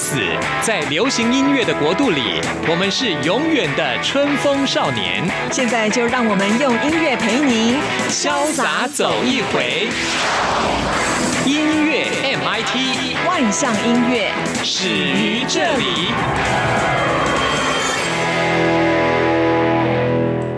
死，在流行音乐的国度里，我们是永远的春风少年。现在就让我们用音乐陪您潇洒走一回。音乐 MIT 万象音乐始于这里。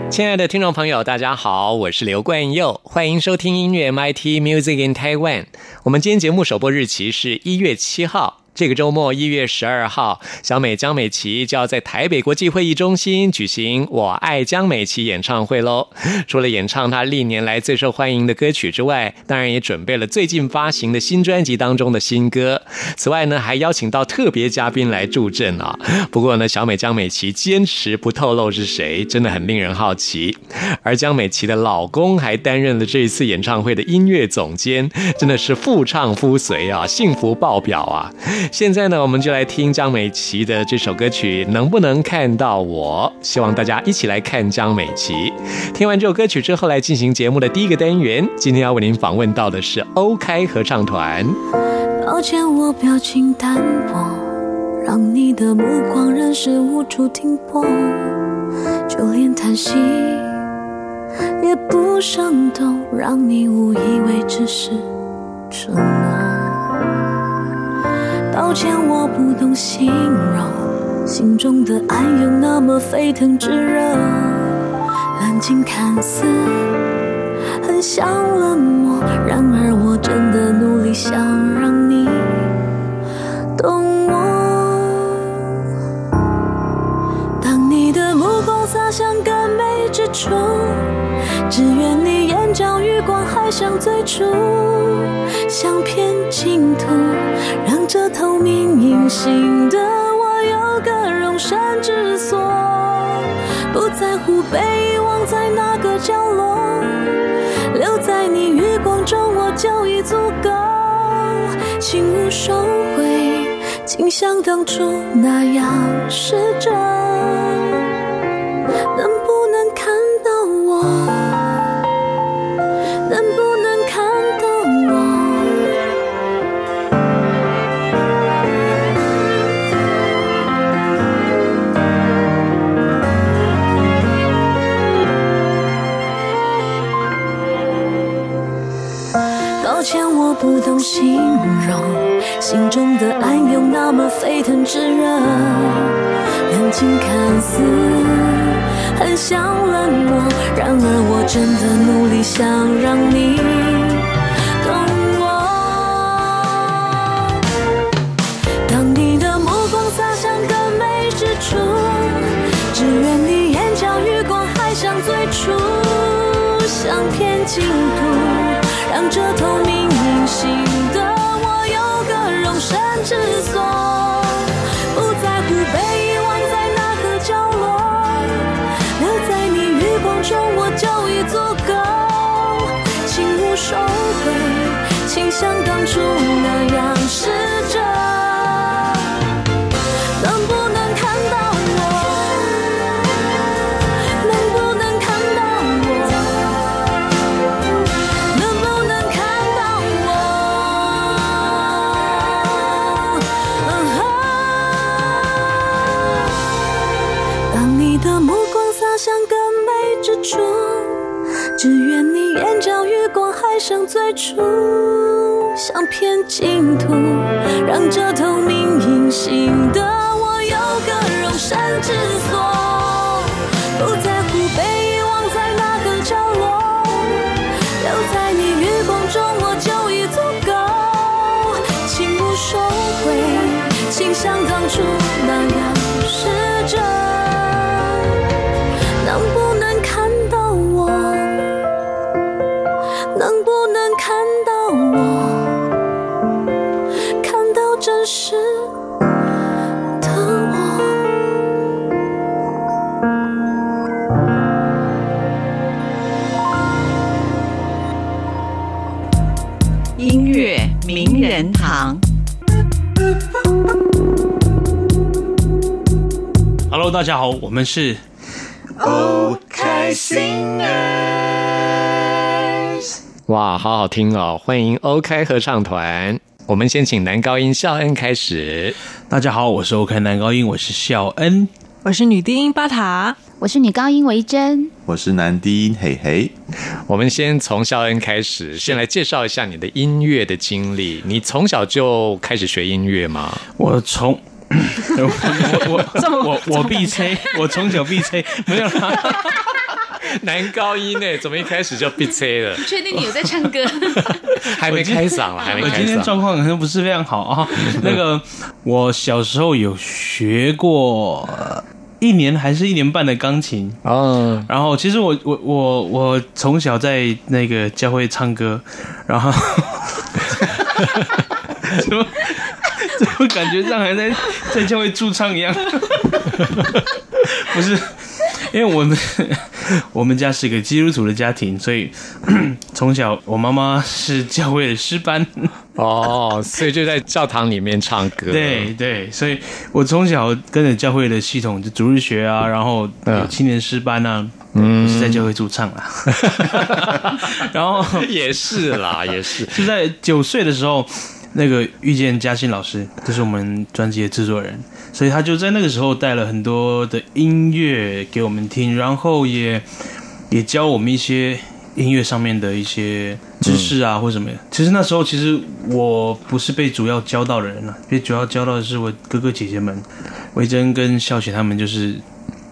亲爱的听众朋友，大家好，我是刘冠佑，欢迎收听音乐 MIT Music in Taiwan。我们今天节目首播日期是一月七号。这个周末，一月十二号，小美江美琪就要在台北国际会议中心举行《我爱江美琪》演唱会喽。除了演唱她历年来最受欢迎的歌曲之外，当然也准备了最近发行的新专辑当中的新歌。此外呢，还邀请到特别嘉宾来助阵啊。不过呢，小美江美琪坚持不透露是谁，真的很令人好奇。而江美琪的老公还担任了这一次演唱会的音乐总监，真的是夫唱夫随啊，幸福爆表啊！现在呢，我们就来听江美琪的这首歌曲《能不能看到我》，希望大家一起来看江美琪。听完这首歌曲之后，来进行节目的第一个单元。今天要为您访问到的是欧开合唱团。抱歉，我表情淡薄，让你的目光仍是无处停泊，就连叹息也不生动，让你误以为只是沉默。抱歉，我不懂形容，心中的爱有那么沸腾炙热，冷静看似很像冷漠，然而我真的努力想让你懂我。当你的目光洒向更美之处，只愿你眼角余光还像最初，像片净土。这透明隐形的我有个容身之所，不在乎被遗忘在哪个角落，留在你余光中我就已足够，请勿收回，请像当初那样试着，心中的爱有那么沸腾炙热，冷静看似很像冷漠，然而我真的努力想让你懂我。当你的目光洒向更美之处，只愿你眼角余光还像最初，像片净土，让这透明。心的会，请像当初那样试着，能不能看到我？能不能看到我？能不能看到我？当你的目光洒向更美之处。只愿你眼角余光还像最初，像片净土，让这透明隐形的我有个容身之所。不在乎被遗忘在哪个角落，留在你余光中我就已足够。请勿收回，请像当初那 Hello，大家好，我们是哇，好好听哦！欢迎 OK 合唱团。我们先请男高音孝恩开始。大家好，我是 OK 男高音，我是孝恩。我是女低音巴塔，我是女高音维珍，我是男低音嘿嘿，我们先从孝恩开始，先来介绍一下你的音乐的经历。你从小就开始学音乐吗？我从我我我 我必吹，我从小必吹，没有啦。男高音呢？怎么一开始就必吹了？确定你有在唱歌？还没开嗓了，还没开嗓我今天嗓。状况可能不是非常好啊。那个，我小时候有学过呃一年还是一年半的钢琴，哦，然后其实我我我我从小在那个教会唱歌，然后什么 怎么感觉上还在在教会驻唱一样？不是，因为我们我们家是一个基督徒的家庭，所以 从小我妈妈是教会的诗班，哦，所以就在教堂里面唱歌。对对，所以我从小跟着教会的系统，就主日学啊，然后有青年诗班啊，嗯，是在教会驻唱啦。然后也是啦，也是。就在九岁的时候，那个遇见嘉欣老师，这是我们专辑的制作人，所以他就在那个时候带了很多的音乐给我们听，然后也也教我们一些音乐上面的一些知识啊，或什么的。其实那时候，其实我不是被主要教到的人了、被主要教到的是我哥哥姐姐们，维珍跟孝雪他们就是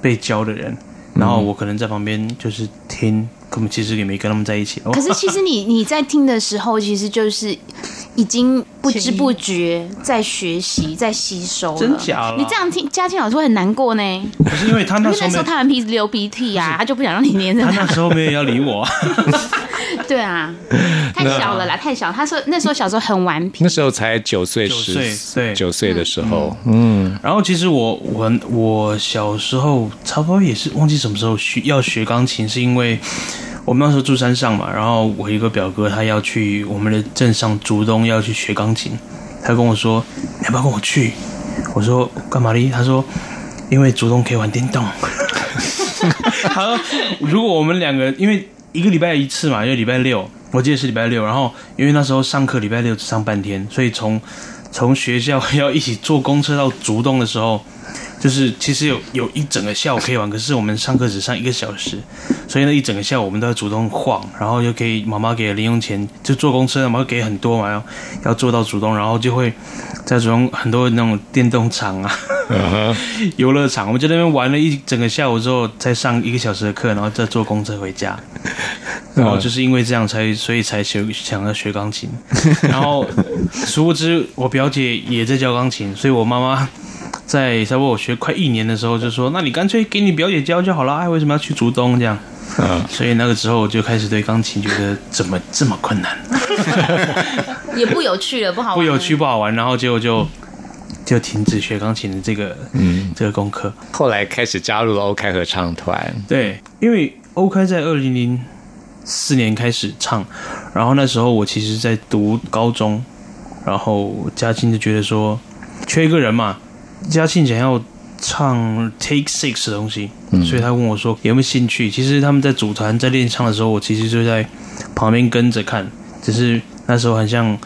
被教的人，然后我可能在旁边就是听，根本其实也没跟他们在一起。可是其实你你在听的时候，其实就是已经不知不觉在学习，在吸收了。真假啦你这样听，嘉庆老师会很难过呢。不是因为他那时候没那时候他很鼻子流鼻涕啊，他就不想让你黏着他他。那时候没有要理我、啊，对啊，太小了啦，太小。他说那时候小时候很顽皮那，时候才九岁，九十岁对九岁的时候，嗯，然后其实我我我小时候差不多也是忘记什么时候学要学钢琴，是因为我们那时候住山上嘛，然后我一个表哥他要去我们的镇上竹东要去学钢琴，他跟我说你要不要跟我去？我说干嘛哩？他说因为竹东可以玩电动。他说如果我们两个因为一个礼拜一次嘛，因为礼拜六我记得是礼拜六，然后因为那时候上课礼拜六只上半天，所以从从学校要一起坐公车到竹东的时候，就是其实有有一整个下午可以玩，可是我们上课只上一个小时，所以那一整个下午我们都要主动晃，然后又可以妈妈给零用钱，就坐公车嘛，会给很多嘛，要要做到主动，然后就会在主动很多那种电动场啊、游乐场，我们在那边玩了一整个下午之后，再上一个小时的课，然后再坐公车回家。然后就是因为这样才，所以才学想要学钢琴。然后殊不知我表姐也在教钢琴，所以我妈妈在差不多我学快一年的时候就说：“那你干脆给你表姐教就好了，哎，为什么要去竹东这样？”嗯所以那个时候我就开始对钢琴觉得怎么这么困难，也不有趣了，不好玩。不有趣不好玩，然后结果就就停止学钢琴的这个嗯这个功课。后来开始加入了 OK 合唱团，对，因为 OK 在二零零四年开始唱，然后那时候我其实在读高中，然后嘉欣就觉得说缺一个人嘛，嘉庆想要唱 Take Six 的东西，所以他问我说有没有兴趣。其实他们在组团在练唱的时候，我其实就在旁边跟着看，只是那时候很像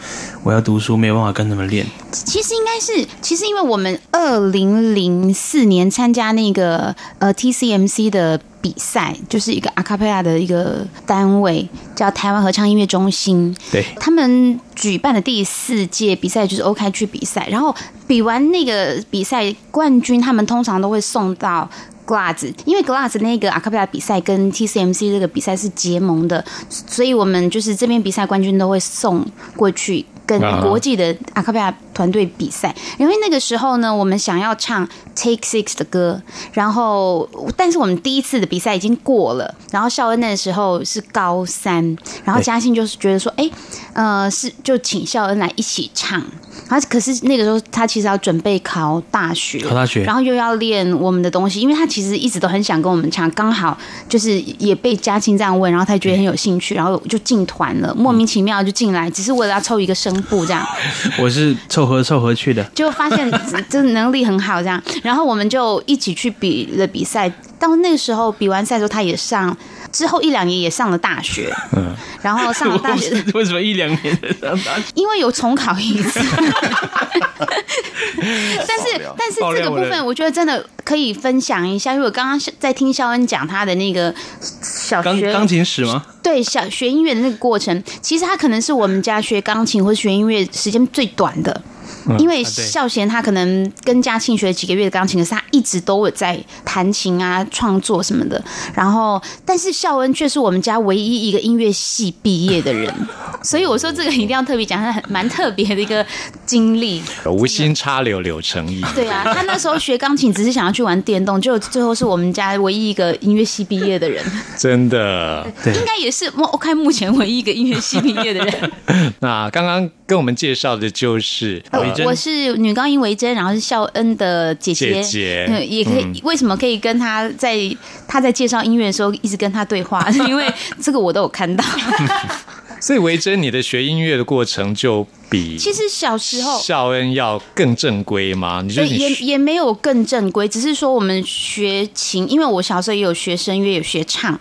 我要读书，没有办法跟他们练。其实应该是，其实因为我们二零零四年参加那个呃 TCMC 的比赛，就是一个阿卡贝拉的一个单位，叫台湾合唱音乐中心。对，他们举办的第四届比赛就是 OK 去比赛，然后比完那个比赛冠军，他们通常都会送到 Glass，因为 Glass 那个阿卡贝拉比赛跟 TCMC 这个比赛是结盟的，所以我们就是这边比赛冠军都会送过去。跟啊国际的阿卡贝拉团队比赛，因为那个时候呢，我们想要唱 Take Six 的歌，然后但是我们第一次的比赛已经过了，然后肖恩那个时候是高三，然后嘉欣就是觉得说，哎，呃，是就请肖恩来一起唱。然后可是那个时候他其实要准备考大学，考大学然后又要练我们的东西，因为他其实一直都很想跟我们唱，刚好就是也被嘉庆这样问，然后他觉得很有兴趣，然后就进团了，莫名其妙就进来，只是为了要凑一个声部这样。我是凑合凑合去的。就发现这能力很好，这样，然后我们就一起去比了比赛。到那个时候比完赛之后，他也上，之后一两年也上了大学，嗯，然后上了大学，为什么一两年才上大学？因为有重考一次。但是但是这个部分，我觉得真的可以分享一下，因为我刚刚在听肖恩讲他的那个小学钢钢琴史吗？对，小学音乐的那个过程，其实他可能是我们家学钢琴或者学音乐时间最短的。因为孝贤他可能跟嘉庆学了几个月的钢琴，可是他一直都有在弹琴啊、创作什么的。然后，但是孝恩却是我们家唯一一个音乐系毕业的人，所以我说这个一定要特别讲，他很蛮特别的一个经历。无心插柳柳成荫。对啊，他那时候学钢琴只是想要去玩电动，就最后是我们家唯一一个音乐系毕业的人。真的，应该也是我看目前唯一一个音乐系毕业的人。那刚刚跟我们介绍的就是我是女高音维珍，然后是孝恩的姐姐，姐也可以。为什么可以跟她在她在介绍音乐的时候一直跟他对话？因为这个我都有看到。所以维珍，你的学音乐的过程就比其实小时候孝恩要更正规吗？你觉得也也没有更正规，只是说我们学琴，因为我小时候也有学声乐，有学唱，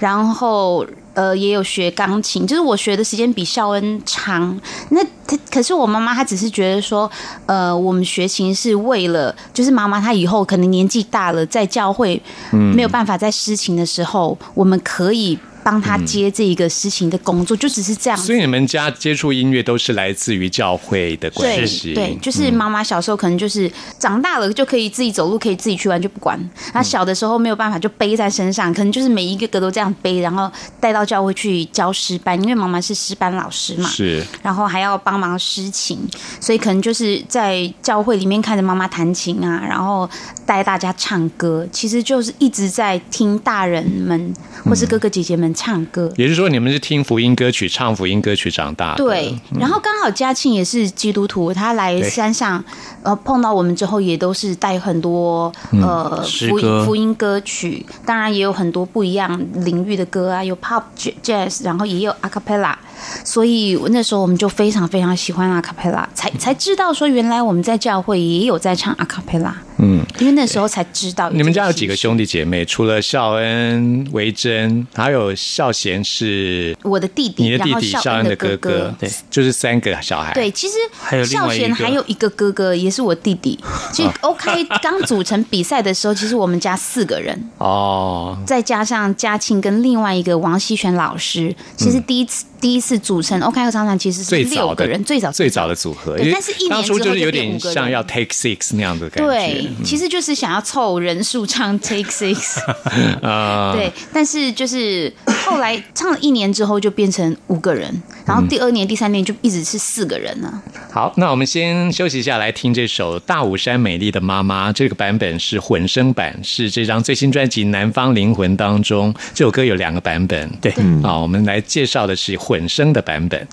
然后。呃，也有学钢琴，就是我学的时间比肖恩长。那他可是我妈妈，她只是觉得说，呃，我们学琴是为了，就是妈妈她以后可能年纪大了，在教会没有办法在施琴的时候，我们可以。帮他接这一个事情的工作，就只是这样。所以你们家接触音乐都是来自于教会的关系。对，就是妈妈小时候可能就是长大了就可以自己走路，可以自己去玩，就不管。那小的时候没有办法，就背在身上，可能就是每一个歌都这样背，然后带到教会去教诗班，因为妈妈是诗班老师嘛。是。然后还要帮忙诗琴，所以可能就是在教会里面看着妈妈弹琴啊，然后带大家唱歌，其实就是一直在听大人们或是哥哥姐姐们。唱歌，也就是说你们是听福音歌曲、唱福音歌曲长大的。对，然后刚好嘉庆也是基督徒，他来山上，呃，碰到我们之后也都是带很多呃福音福音歌曲，当然也有很多不一样领域的歌啊，有 pop jazz，然后也有 a cappella。所以那时候我们就非常非常喜欢阿卡贝拉，才才知道说原来我们在教会也有在唱阿卡贝拉。嗯，因为那时候才知道。你们家有几个兄弟姐妹？除了孝恩、维珍，还有孝贤是我的弟弟，你的弟弟孝恩的哥哥，对，就是三个小孩。对，其实还有孝贤还有一个哥哥，也是我弟弟。其实 OK 刚组成比赛的时候，其实我们家四个人哦，再加上嘉庆跟另外一个王希全老师，其实第一次。第一次组成 OK 合唱团其实是六个人，最早最早的组合，但是一年之后就是有点像要 Take Six 那样的感觉。对，其实就是想要凑人数唱 Take Six 啊。对，但是就是后来唱了一年之后就变成五个人，然后第二年、第三年就一直是四个人了。好，那我们先休息一下，来听这首《大武山美丽的妈妈》。这个版本是混声版，是这张最新专辑《南方灵魂》当中，这首歌有两个版本。对，啊，我们来介绍的是混。本身的版本。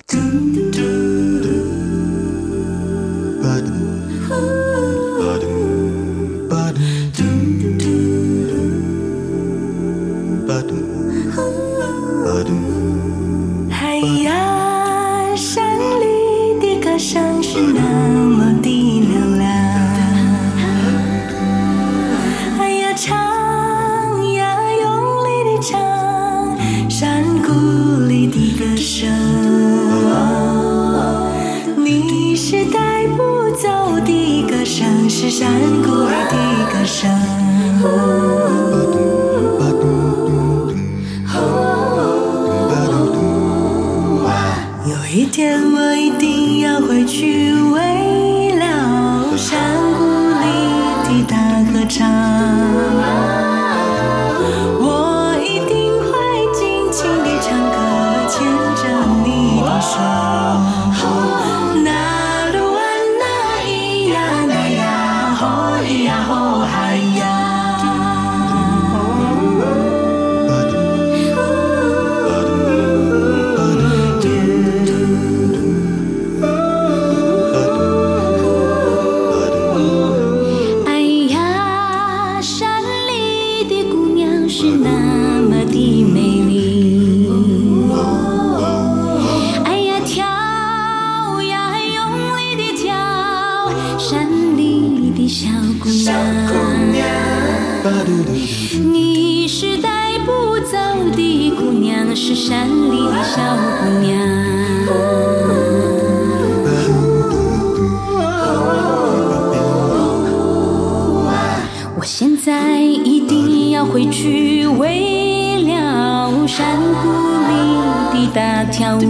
我现在一定要回去，为了山谷里的大跳舞。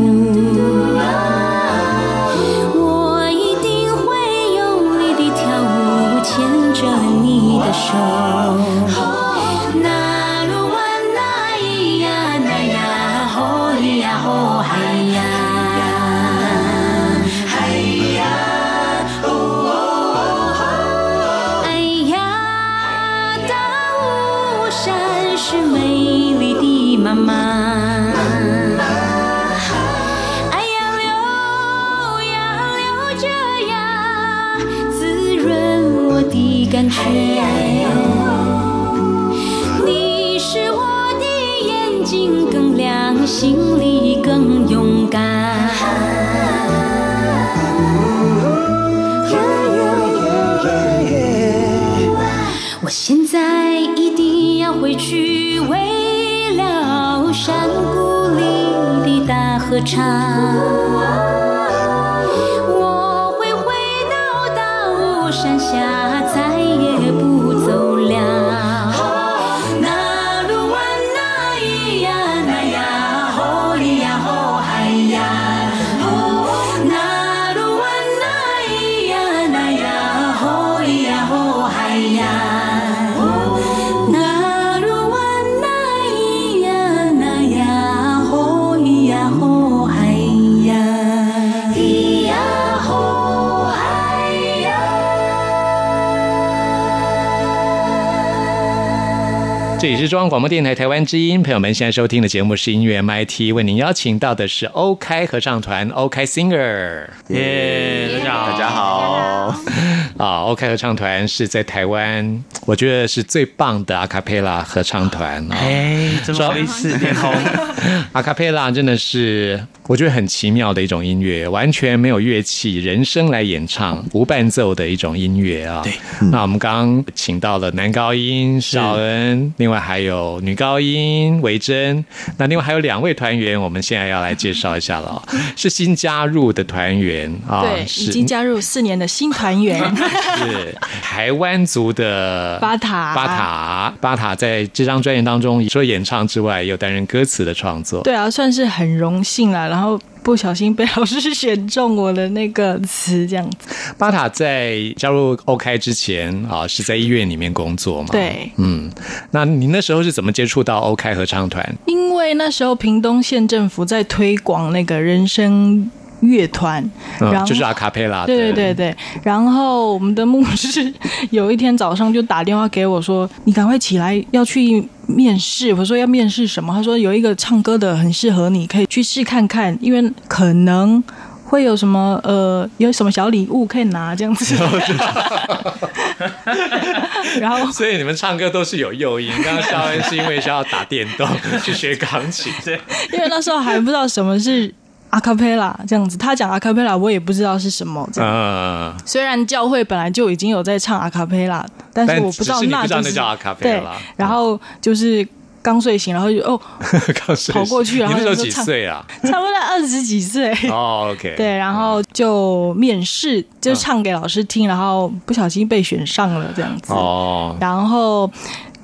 我一定会用力的跳舞，牵着你的手。唱。中央广播电台台湾之音，朋友们现在收听的节目是音乐 MIT，为您邀请到的是 OK 合唱团 OK Singer。耶，大家好，大家好，啊，OK 合唱团是在台湾，我觉得是最棒的阿卡贝拉合唱团啊。哎，怎么好意思，脸红？阿卡贝拉真的是我觉得很奇妙的一种音乐，完全没有乐器，人声来演唱，无伴奏的一种音乐啊。对，那我们刚刚请到了男高音邵恩，另外还有女高音维珍，那另外还有两位团员，我们现在要来介绍一下了哦，是新加入的团员啊，对，已经加入四年的新团员 是台湾族的巴塔巴塔巴塔在这张专辑当中，除了演唱之外，也有担任歌词的创作。对啊，算是很荣幸啦。然后不小心被老师选中我的那个词，这样子。巴塔在加入 OK 之前啊，是在医院里面工作嘛？，对，嗯，那你那时候是怎么接触到 OK 合唱团？因为那时候屏东县政府在推广那个人声乐团，然后嗯就是阿卡贝拉。对对对对，然后我们的牧师有一天早上就打电话给我说：“你赶快起来，要去面试。”我说：“要面试什么？”他说：“有一个唱歌的很适合你，可以去试看看，因为可能。”会有什么呃，有什么小礼物可以拿这样子，然后 所以你们唱歌都是有诱因。刚刚肖恩是因为想要打电动 去学钢琴，对，因为那时候还不知道什么是阿卡贝拉这样子，他讲阿卡贝拉我也不知道是什么这样。嗯，虽然教会本来就已经有在唱阿卡贝拉，但是我不知道那就是那叫阿卡贝对拉，然后就是刚睡醒，然后就哦，刚睡跑过去然后你那时候就唱几岁啊？差不多二十几岁。哦，OK，对，然后就面试，就唱给老师听，然后不小心被选上了这样子。哦，然后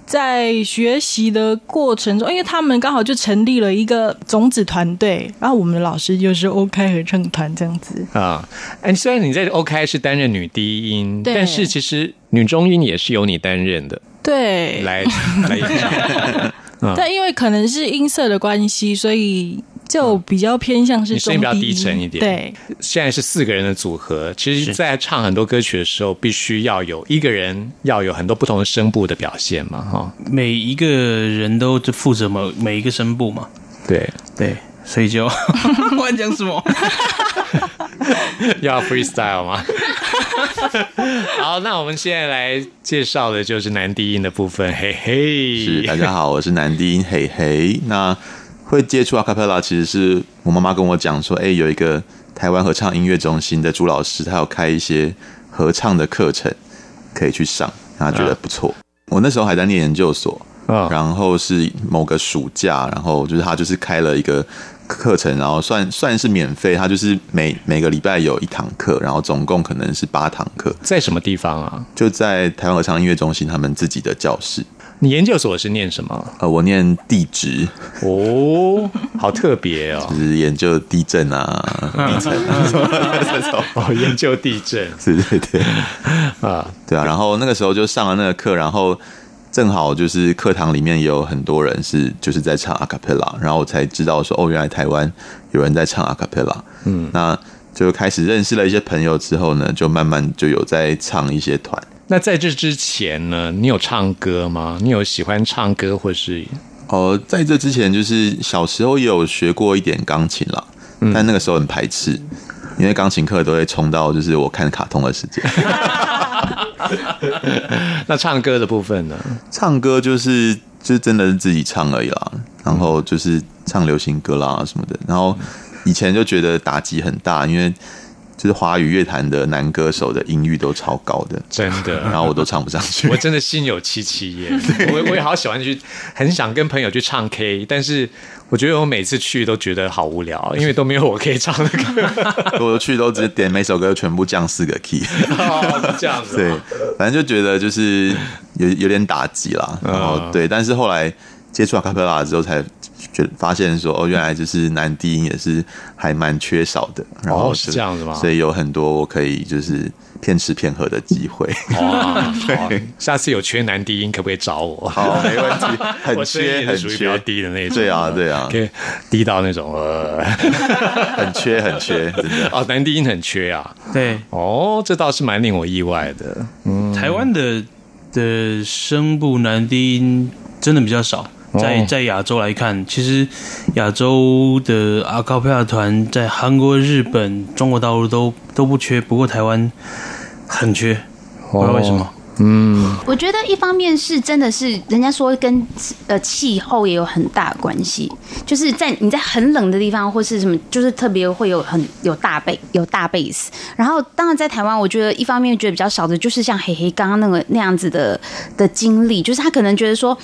在学习的过程中，因为他们刚好就成立了一个种子团队，然后我们的老师就是 OK 合唱团这样子。啊，哎，虽然你在 OK 是担任女低音，对但是其实女中音也是由你担任的，对，来来一下。但因为可能是音色的关系，所以就比较偏向是你声音比较低低沉一点。对，现在是四个人的组合，其实，在唱很多歌曲的时候，必须要有一个人要有很多不同的声部的表现嘛，哈，每一个人都就负责某每一个声部嘛，对，对，所以就 我在讲什么？要 freestyle 吗？好，那我们现在来介绍的就是男低音的部分，嘿嘿，是大家好，我是男低音嘿嘿。那会接触 acapella，其实是我妈妈跟我讲说，哎、有一个台湾合唱音乐中心的朱老师，他有开一些合唱的课程，可以去上，然后觉得不错。我那时候还在念研究所，嗯然后是某个暑假，然后就是他就是开了一个课程，然后算算是免费，他就是每每个礼拜有一堂课，然后总共可能是八堂课，在什么地方啊？就在台湾合唱音乐中心他们自己的教室。你研究所是念什么？呃，我念地质，哦，好特别哦就，是研究地震啊、地震。哦，研究地震 对对对，啊，对啊。然后那个时候就上了那个课，然后正好就是课堂里面也有很多人是就是在唱阿卡贝拉，然后我才知道说哦，原来台湾有人在唱阿卡贝拉。嗯，那就开始认识了一些朋友之后呢，就慢慢就有在唱一些团。那在这之前呢，你有唱歌吗？你有喜欢唱歌或是哦，在这之前就是小时候也有学过一点钢琴啦，但那个时候很排斥，因为钢琴课都会冲到就是我看卡通的时间。那唱歌的部分呢？唱歌就是就真的是自己唱而已啦，然后就是唱流行歌啦什么的。然后以前就觉得打击很大，因为就是华语乐坛的男歌手的音域都超高的，真的，然后我都唱不上去 我。真的心有戚戚耶。我我也好喜欢去，很想跟朋友去唱 K，但是我觉得我每次去都觉得好无聊，因为都没有我可以唱的歌。我去都直接点每首歌全部降四个 key，这样子对。，反正就觉得就是有有点打击啦。然后嗯对，但是后来接触阿卡贝拉之后，才觉得发现说哦，原来就是男低音也是还蛮缺少的。然后哦是就这样子吗所以有很多我可以就是骗吃骗喝的机会。哇，好下次有缺男低音可不可以找我？好，没问题，很缺，很也是属于比较缺，低的那种。对啊，对啊可，以低到那种呃，很缺，很缺，真的。哦，男低音很缺啊。对，哦，这倒是蛮令我意外的。嗯台湾的的声部男低音真的比较少。在哦在亚洲来看，其实亚洲的阿卡贝拉团在韩国、日本、中国大陆都都不缺，不过台湾很缺，不知道为什么。嗯，我觉得一方面是真的是人家说跟呃气候也有很大的关系，就是在你在很冷的地方或是什么，就是特别会有很有大贝有大贝斯。然后当然在台湾，我觉得一方面觉得比较少的就是像黑黑刚刚那个那样子的的经历，就是他可能觉得说。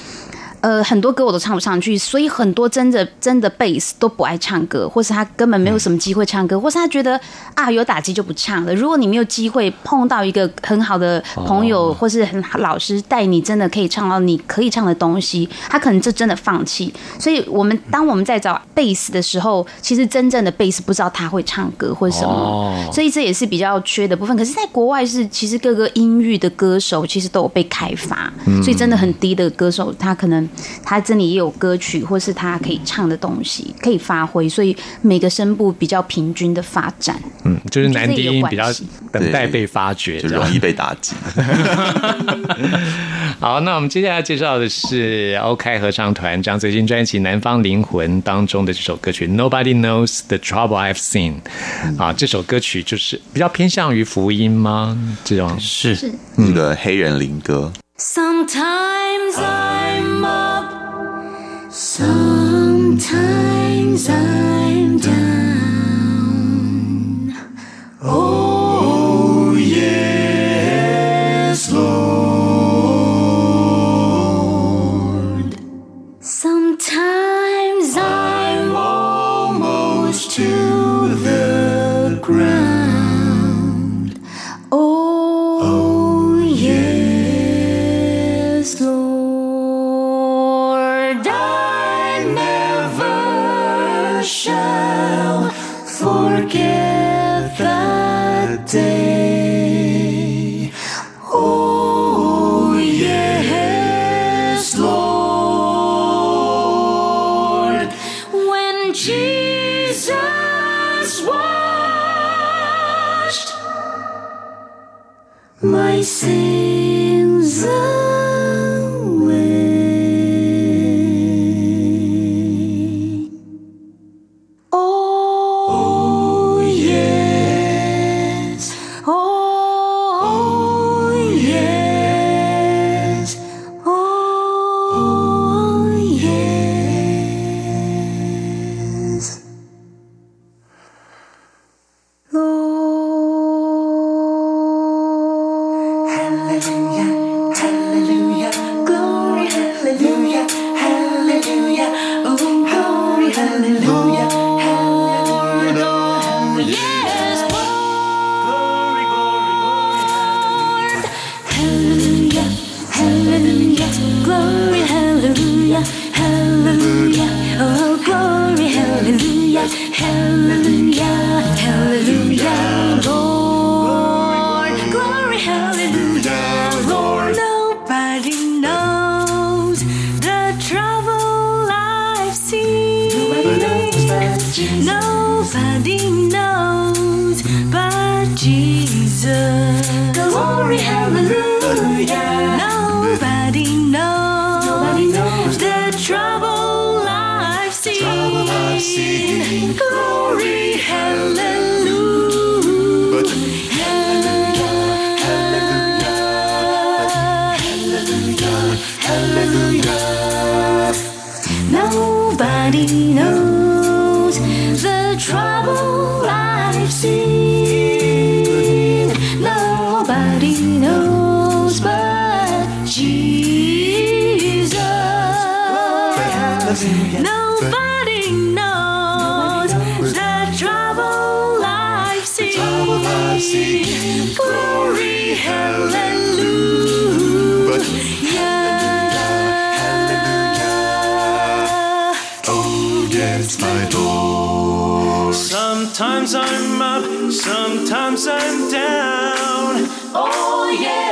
呃，很多歌我都唱不上去，所以很多真的真的贝斯都不爱唱歌，或是他根本没有什么机会唱歌，或是他觉得啊有打击就不唱了。如果你没有机会碰到一个很好的朋友，或是很好老师带你，真的可以唱到你可以唱的东西，他可能就真的放弃。所以我们当我们在找贝斯的时候，其实真正的贝斯不知道他会唱歌或什么，哦所以这也是比较缺的部分。可是，在国外是其实各个音域的歌手其实都有被开发，所以真的很低的歌手，他可能他这里也有歌曲，或是他可以唱的东西可以发挥，所以每个声部比较平均的发展。嗯，就是男低音比较等待被发掘，就容易被打击。好，那我们接下来介绍的是 OK 合唱团这张最新专辑《南方灵魂》当中的这首歌曲《Nobody Knows the Trouble I've Seen》啊，这首歌曲就是比较偏向于福音吗？这种。是。是。一个黑人灵歌，Sometimes I'm sometimes I'm down. Oh, Sometimes I'm up, sometimes I'm down. Oh, yes,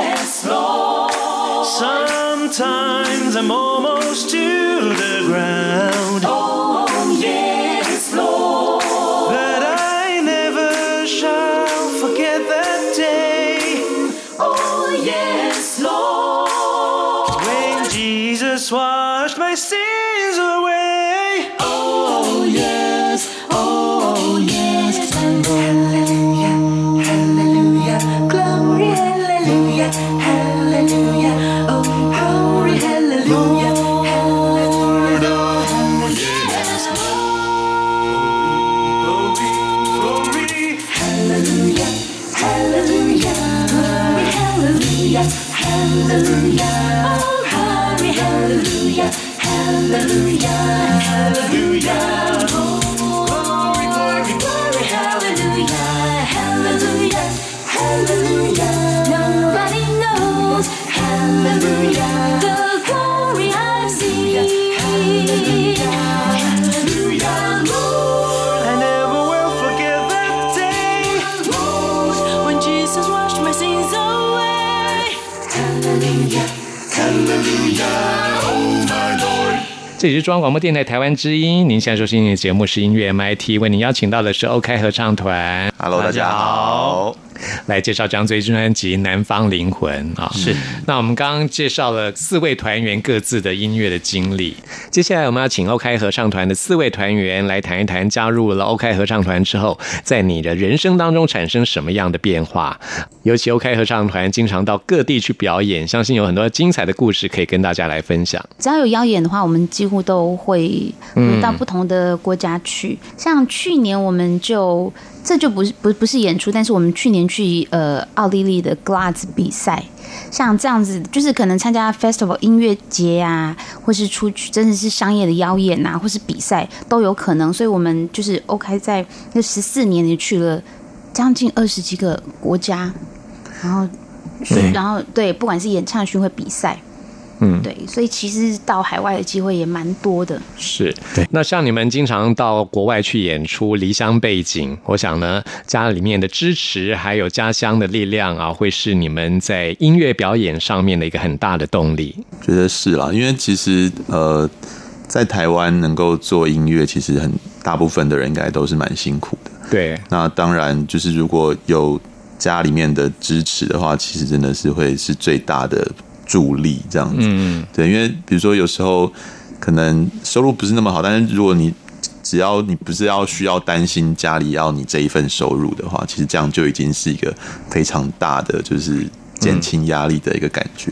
这里是中央广播电台台湾之音，您现在收听的节目是音乐 MIT，为您邀请到的是 OK 合唱团。Hello，大家好。来介绍这张最新专辑《南方灵魂》啊。是。那我们刚刚介绍了四位团员各自的音乐的经历，接下来我们要请 OK 合唱团的四位团员来谈一谈加入了 OK 合唱团之后，在你的人生当中产生什么样的变化。尤其 OK 合唱团经常到各地去表演，相信有很多精彩的故事可以跟大家来分享。只要有邀演的话，我们几乎都会嗯到不同的国家去。像去年我们就这就不是不不是演出，但是我们去年去呃奥地利的 Glas 比赛，像这样子就是可能参加 festival 音乐节啊，或是出去真的是商业的邀演啊，或是比赛都有可能。所以我们就是 OK 在那十四年里去了将近二十几个国家，然后对然后对，不管是演唱巡回比赛。嗯对，所以其实到海外的机会也蛮多的。是，对。那像你们经常到国外去演出，离乡背景，我想呢，家里面的支持还有家乡的力量啊，会是你们在音乐表演上面的一个很大的动力。觉得是啦，因为其实呃，在台湾能够做音乐，其实很大部分的人应该都是蛮辛苦的。对，那当然，就是如果有家里面的支持的话，其实真的是会是最大的助力，这样子。嗯，对，因为比如说有时候可能收入不是那么好，但是如果你只要你不是要需要担心家里要你这一份收入的话，其实这样就已经是一个非常大的就是减轻压力的一个感觉。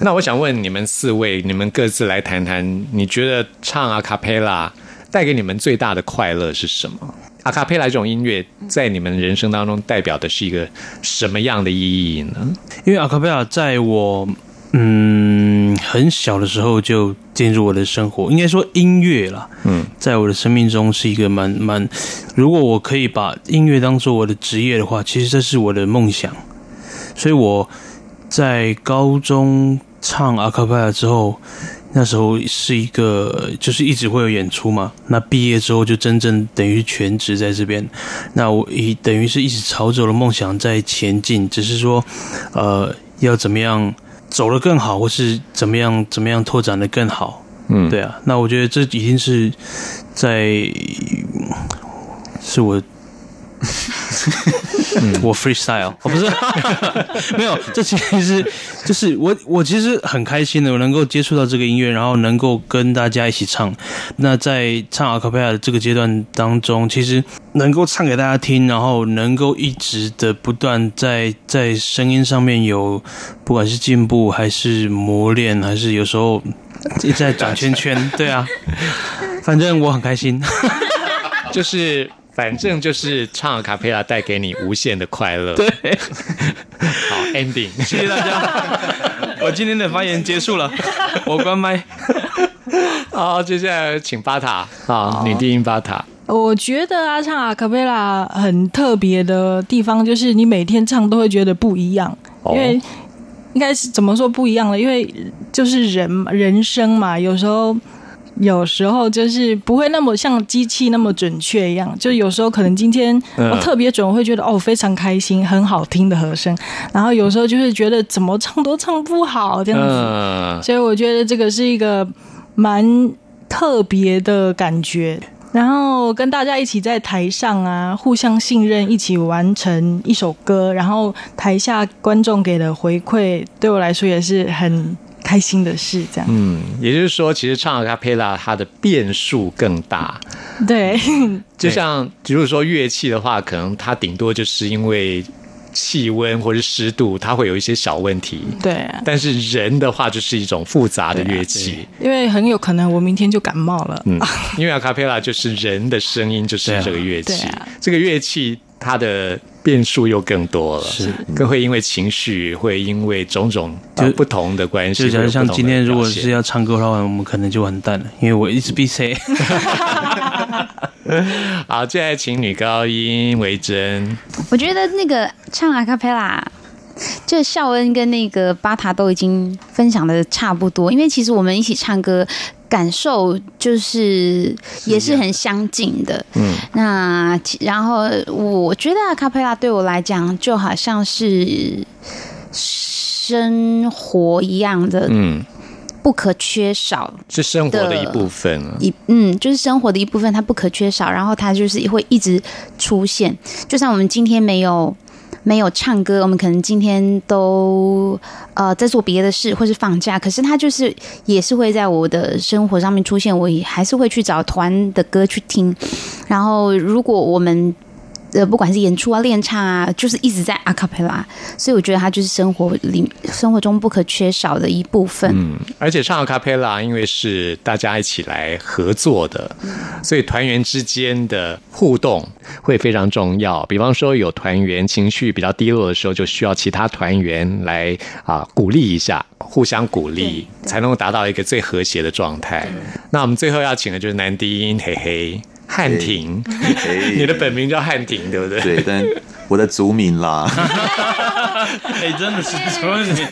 那我想问你们四位，你们各自来谈谈，你觉得唱阿卡贝拉带给你们最大的快乐是什么？阿卡贝拉这种音乐在你们人生当中代表的是一个什么样的意义呢？因为阿卡贝拉在我嗯很小的时候就进入我的生活，应该说音乐啦，嗯，在我的生命中是一个蛮蛮，如果我可以把音乐当做我的职业的话，其实这是我的梦想，所以我在高中唱阿卡贝拉之后。那时候是一个，就是一直会有演出嘛。那毕业之后就真正等于全职在这边。那我一等于是一直朝着我的梦想在前进，只是说，呃，要怎么样走得更好，或是怎么样怎么样拓展的更好。嗯，对啊，那我觉得这已经是在是我，我 freestyle，哦，不是，没有，这其实是就是我我其实很开心的，我能够接触到这个音乐，然后能够跟大家一起唱。那在唱阿卡贝拉的这个阶段当中，其实能够唱给大家听，然后能够一直的不断在在声音上面有不管是进步还是磨练，还是有时候一直在转圈圈，对啊，反正我很开心。就是反正就是唱卡佩拉带给你无限的快乐。对，好 ending，谢谢大家，我今天的发言结束了，我关麦。好，接下来请巴塔啊，女低音巴塔。我觉得啊，唱阿卡贝拉很特别的地方，就是你每天唱都会觉得不一样，哦因为应该是怎么说不一样了？因为就是人人生嘛，有时候有时候就是不会那么像机器那么准确一样，就有时候可能今天嗯。我特别准，我会觉得哦非常开心，很好听的和声，然后有时候就是觉得怎么唱都唱不好这样子，嗯，所以我觉得这个是一个蛮特别的感觉。然后跟大家一起在台上啊，互相信任，一起完成一首歌，然后台下观众给的回馈，对我来说也是很开心的事。这样，嗯，也就是说，其实唱阿卡佩拉它的变数更大。对，就像比如果说乐器的话，可能它顶多就是因为气温或者湿度，它会有一些小问题。对啊，但是人的话，就是一种复杂的乐器。因为很有可能我明天就感冒了。嗯，因为阿卡贝拉就是人的声音，就是这个乐器。对啊这个乐器它的变数又更多了，是更会因为情绪，会因为种种呃就不同的关系。就假如像今天如果是要唱歌的话，我们可能就完蛋了，因为我一直闭塞。好，接下来请女高音维珍。我觉得那个唱阿卡贝拉，就孝恩跟那个巴塔都已经分享的差不多，因为其实我们一起唱歌。感受就是也是很相近的，嗯，那然后我觉得阿卡佩拉对我来讲就好像是生活一样的，嗯，不可缺少是生活的一部分啊。一嗯，就是生活的一部分，它不可缺少，然后它就是会一直出现。就像我们今天没有没有唱歌，我们可能今天都呃在做别的事，或是放假，可是他就是也是会在我的生活上面出现，我也还是会去找团的歌去听。然后如果我们呃，不管是演出啊、练唱啊，就是一直在阿卡贝拉，所以我觉得它就是生活里生活中不可缺少的一部分。嗯，而且唱阿卡贝拉，因为是大家一起来合作的，所以团员之间的互动会非常重要。比方说，有团员情绪比较低落的时候，就需要其他团员来啊鼓励一下，互相鼓励，才能够达到一个最和谐的状态。那我们最后要请的就是男低音嘿嘿汉庭，你的本名叫汉庭，对不对？对，但我的族名啦，哎，真的是族名。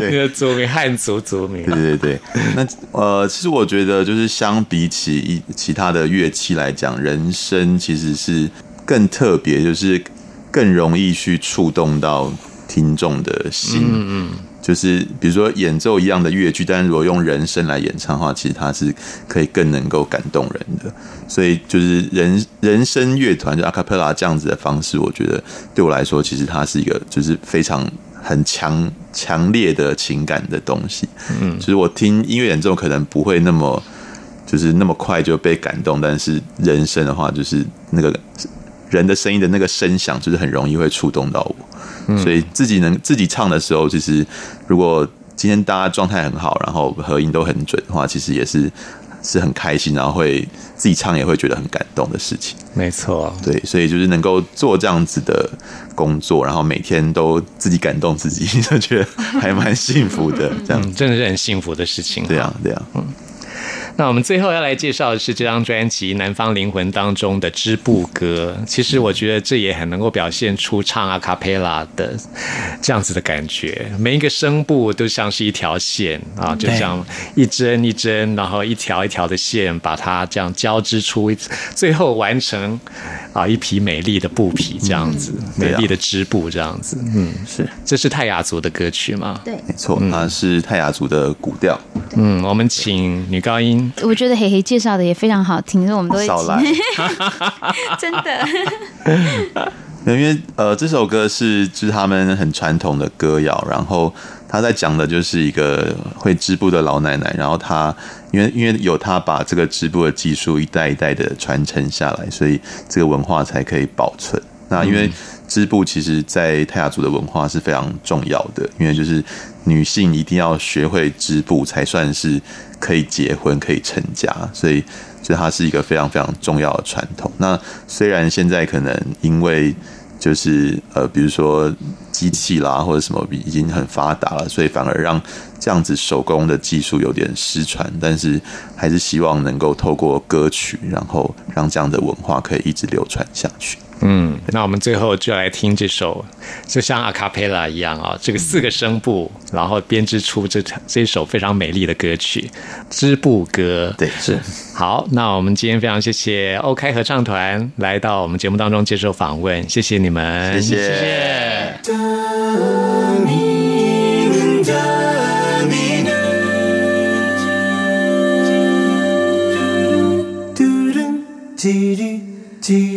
你的族名汉族族名。对。对对，那呃，其实我觉得就是相比起一其他的乐器来讲，人声其实是更特别，就是更容易去触动到听众的心。嗯嗯，就是比如说演奏一样的乐句，但是如果用人声来演唱的话，其实它是可以更能够感动人的。所以就是人人声乐团就 a cappella 这样子的方式，我觉得对我来说，其实它是一个就是非常很强强烈的情感的东西。嗯，其实我听音乐演奏可能不会那么就是那么快就被感动，但是人声的话，就是那个人的声音的那个声响，就是很容易会触动到我。所以自己能自己唱的时候，其实如果今天大家状态很好，然后合音都很准的话，其实也是是很开心，然后会自己唱也会觉得很感动的事情。没错，对，所以就是能够做这样子的工作，然后每天都自己感动自己，就觉得还蛮幸福的。这样，嗯，真的是很幸福的事情。对啊，对啊。那我们最后要来介绍的是这张专辑《南方灵魂》当中的织布歌。其实我觉得这也很能够表现出唱阿卡贝拉的这样子的感觉，每一个声部都像是一条线啊，就像一针一针，然后一条一条的线，把它这样交织出，最后完成啊一匹美丽的布匹这样子，美丽的织布这样子。嗯，是这是泰雅族的歌曲吗？对，没错，它是泰雅族的古调。嗯，我们请女高音听。我觉得嘿嘿介绍的也非常好听，所以我们都会少来。真的。因为呃，这首歌是就是他们很传统的歌谣，然后他在讲的就是一个会织布的老奶奶，然后她因为因为有她把这个织布的技术一代一代的传承下来，所以这个文化才可以保存。那因为织布其实，在泰雅族的文化是非常重要的，因为就是女性一定要学会织布，才算是可以结婚、可以成家，所以就它是一个非常非常重要的传统。那虽然现在可能因为就是呃，比如说机器啦或者什么已经很发达了，所以反而让这样子手工的技术有点失传。但是还是希望能够透过歌曲，然后让这样的文化可以一直流传下去。嗯。那我们最后就来听这首就像阿卡贝拉一样啊这个四个声部然后编织出这这首非常美丽的歌曲织布歌。对是。好那我们今天非常谢谢 ok 合唱团来到我们节目当中接受访问谢谢你们。谢谢。谢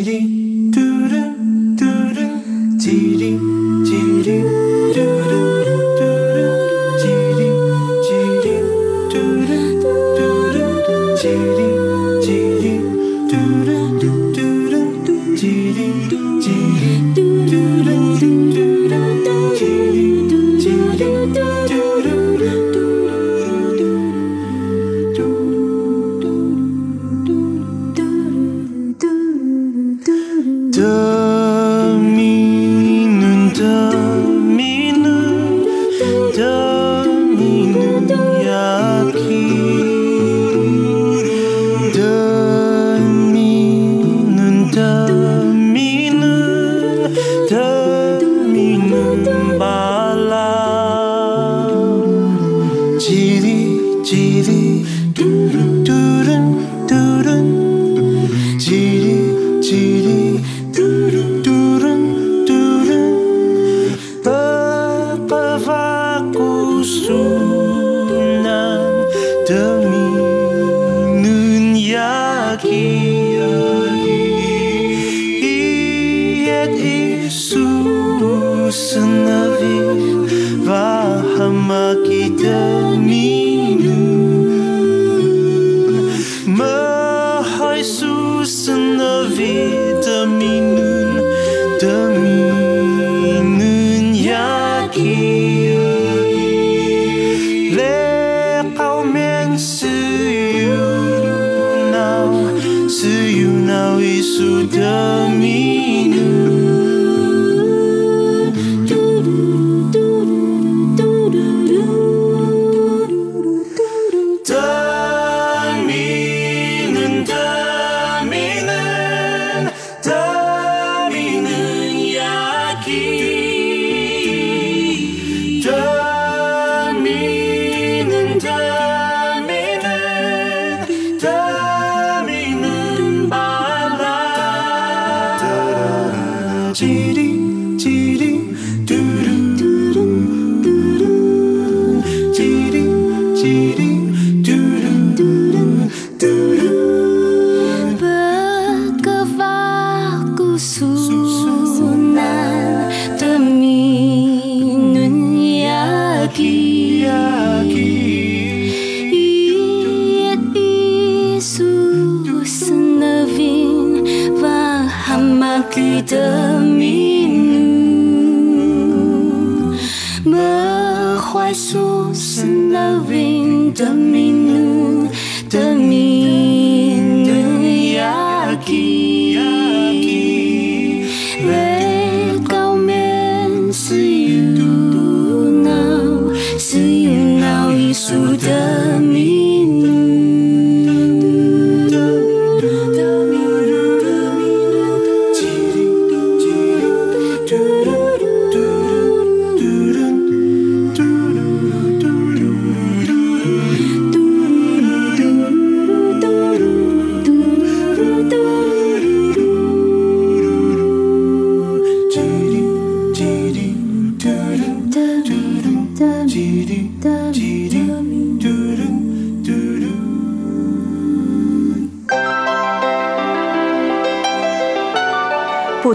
谢。GD. 快速。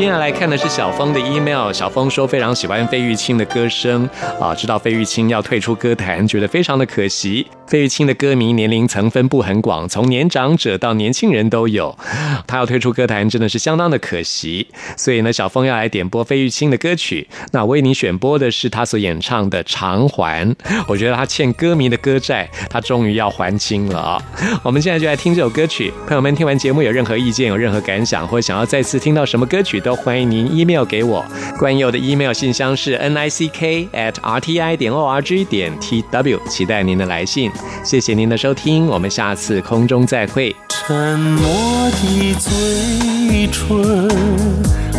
接下来看的是小峰的 email，小峰说非常喜欢费玉清的歌声啊，知道费玉清要退出歌坛，觉得非常的可惜。费玉清的歌迷年龄层分布很广，从年长者到年轻人都有。他要退出歌坛，真的是相当的可惜。所以呢，小峰要来点播费玉清的歌曲。那为你选播的是他所演唱的《偿还》，我觉得他欠歌迷的歌债，他终于要还清了啊！我们现在就来听这首歌曲。朋友们，听完节目有任何意见、有任何感想，或想要再次听到什么歌曲，都欢迎您 email 给我。关佑的 email 信箱是 n i c k at r t i 点 o r g 点 t w，期待您的来信。谢谢您的收听，我们下次空中再会。沉默的嘴唇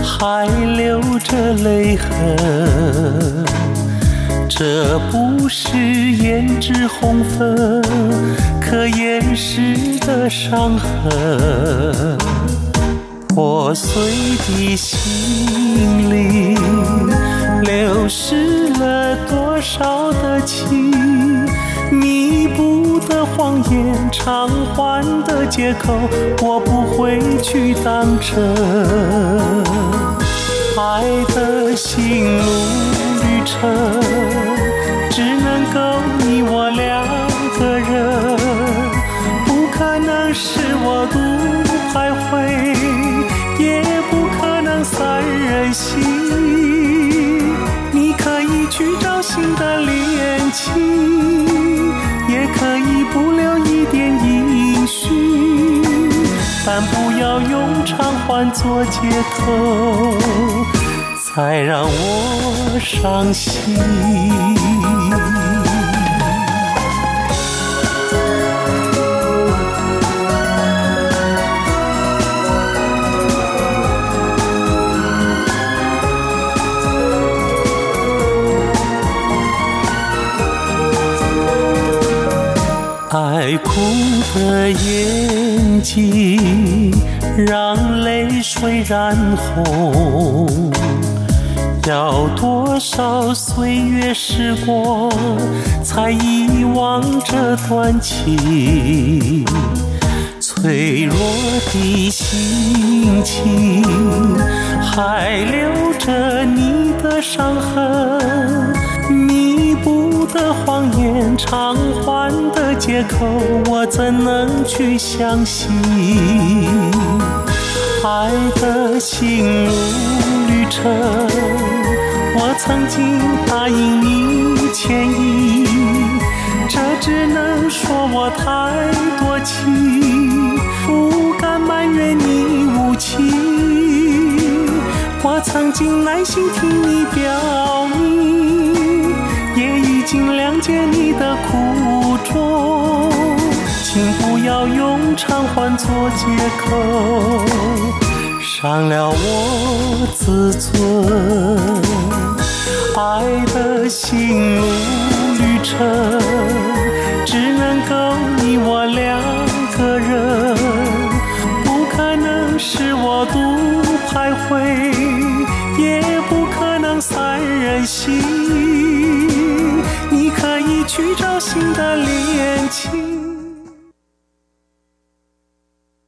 还留着泪痕，这不是胭脂红粉可掩饰的伤痕。破碎的心灵流失了多少的情？的谎言，偿还的借口，我不会去当真。爱的心路旅程，只能够你我两个人，不可能是我独徘徊，也不可能三人行。你可以去找新的恋情，也可以不留一点音讯，但不要用偿还做借口，才让我伤心。的眼睛，让泪水染红。要多少岁月时光，才遗忘这段情？脆弱的心情，还留着你的伤痕。的谎言，偿还的借口，我怎能去相信？爱的心路旅程，我曾经答应你牵引，这只能说我太多情，不敢埋怨你无情。我曾经耐心听你表明，请谅解你的苦衷，请不要用偿还做借口，伤了我自尊。爱的心路旅程，只能够你我两个人，不可能是我独徘徊，新的恋情。